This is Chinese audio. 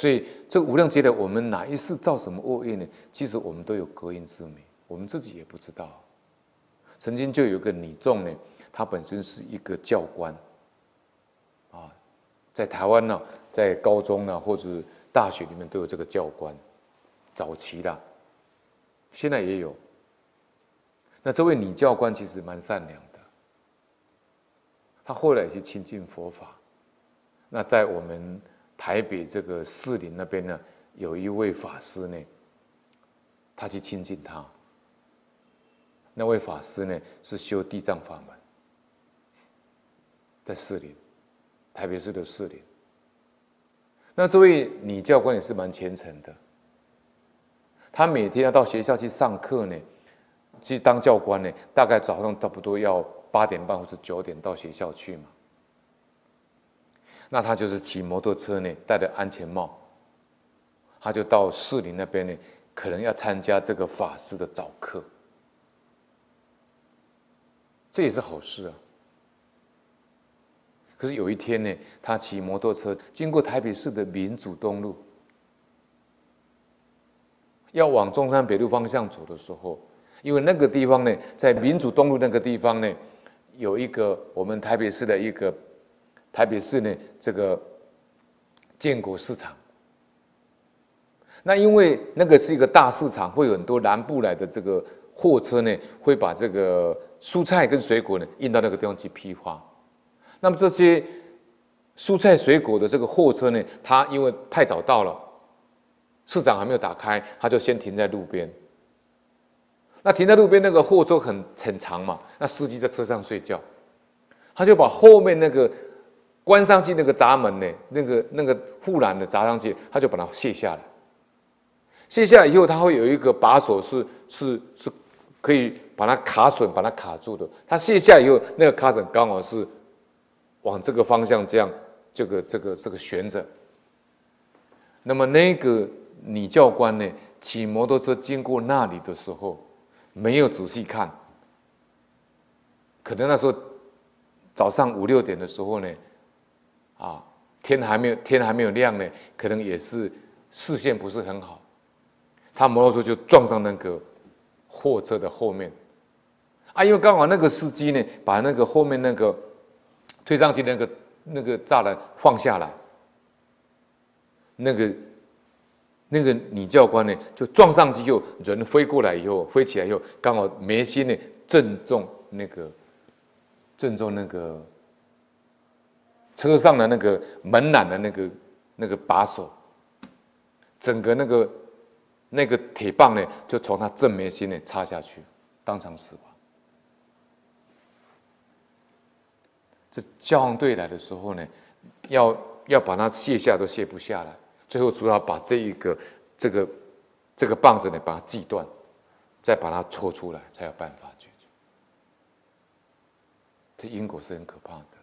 所以这无量劫的，我们哪一世造什么恶业呢？其实我们都有隔阴之美，我们自己也不知道。曾经就有个女众呢，她本身是一个教官，啊，在台湾呢，在高中呢或者大学里面都有这个教官，早期的，现在也有。那这位女教官其实蛮善良的，她后来也是亲近佛法。那在我们。台北这个士林那边呢，有一位法师呢，他去亲近他。那位法师呢，是修地藏法门，在士林，台北市的士林。那这位女教官也是蛮虔诚的，她每天要到学校去上课呢，去当教官呢，大概早上差不多要八点半或者九点到学校去嘛。那他就是骑摩托车呢，戴着安全帽，他就到市里那边呢，可能要参加这个法师的早课，这也是好事啊。可是有一天呢，他骑摩托车经过台北市的民主东路，要往中山北路方向走的时候，因为那个地方呢，在民主东路那个地方呢，有一个我们台北市的一个。台北市呢，这个建国市场，那因为那个是一个大市场，会有很多南部来的这个货车呢，会把这个蔬菜跟水果呢运到那个地方去批发。那么这些蔬菜水果的这个货车呢，它因为太早到了，市场还没有打开，它就先停在路边。那停在路边那个货车很很长嘛，那司机在车上睡觉，他就把后面那个。关上去那个闸门呢，那个那个护栏的闸上去，他就把它卸下来。卸下来以后，它会有一个把手是，是是可以把它卡榫，把它卡住的。他卸下以后，那个卡榫刚好是往这个方向这样，这个这个这个悬着。那么那个女教官呢，骑摩托车经过那里的时候，没有仔细看，可能那时候早上五六点的时候呢。啊，天还没有天还没有亮呢，可能也是视线不是很好，他摩托车就撞上那个货车的后面，啊，因为刚好那个司机呢，把那个后面那个推上去那个那个栅栏放下来，那个那个女教官呢就撞上去，就人飞过来以后飞起来以后，刚好眉心呢正中那个正中那个。车上的那个门缆的那个那个把手，整个那个那个铁棒呢，就从他正眉心呢插下去，当场死亡。这消防队来的时候呢，要要把它卸下都卸不下来，最后只好把这一个这个这个棒子呢把它锯断，再把它抽出来，才有办法解决。这因果是很可怕的。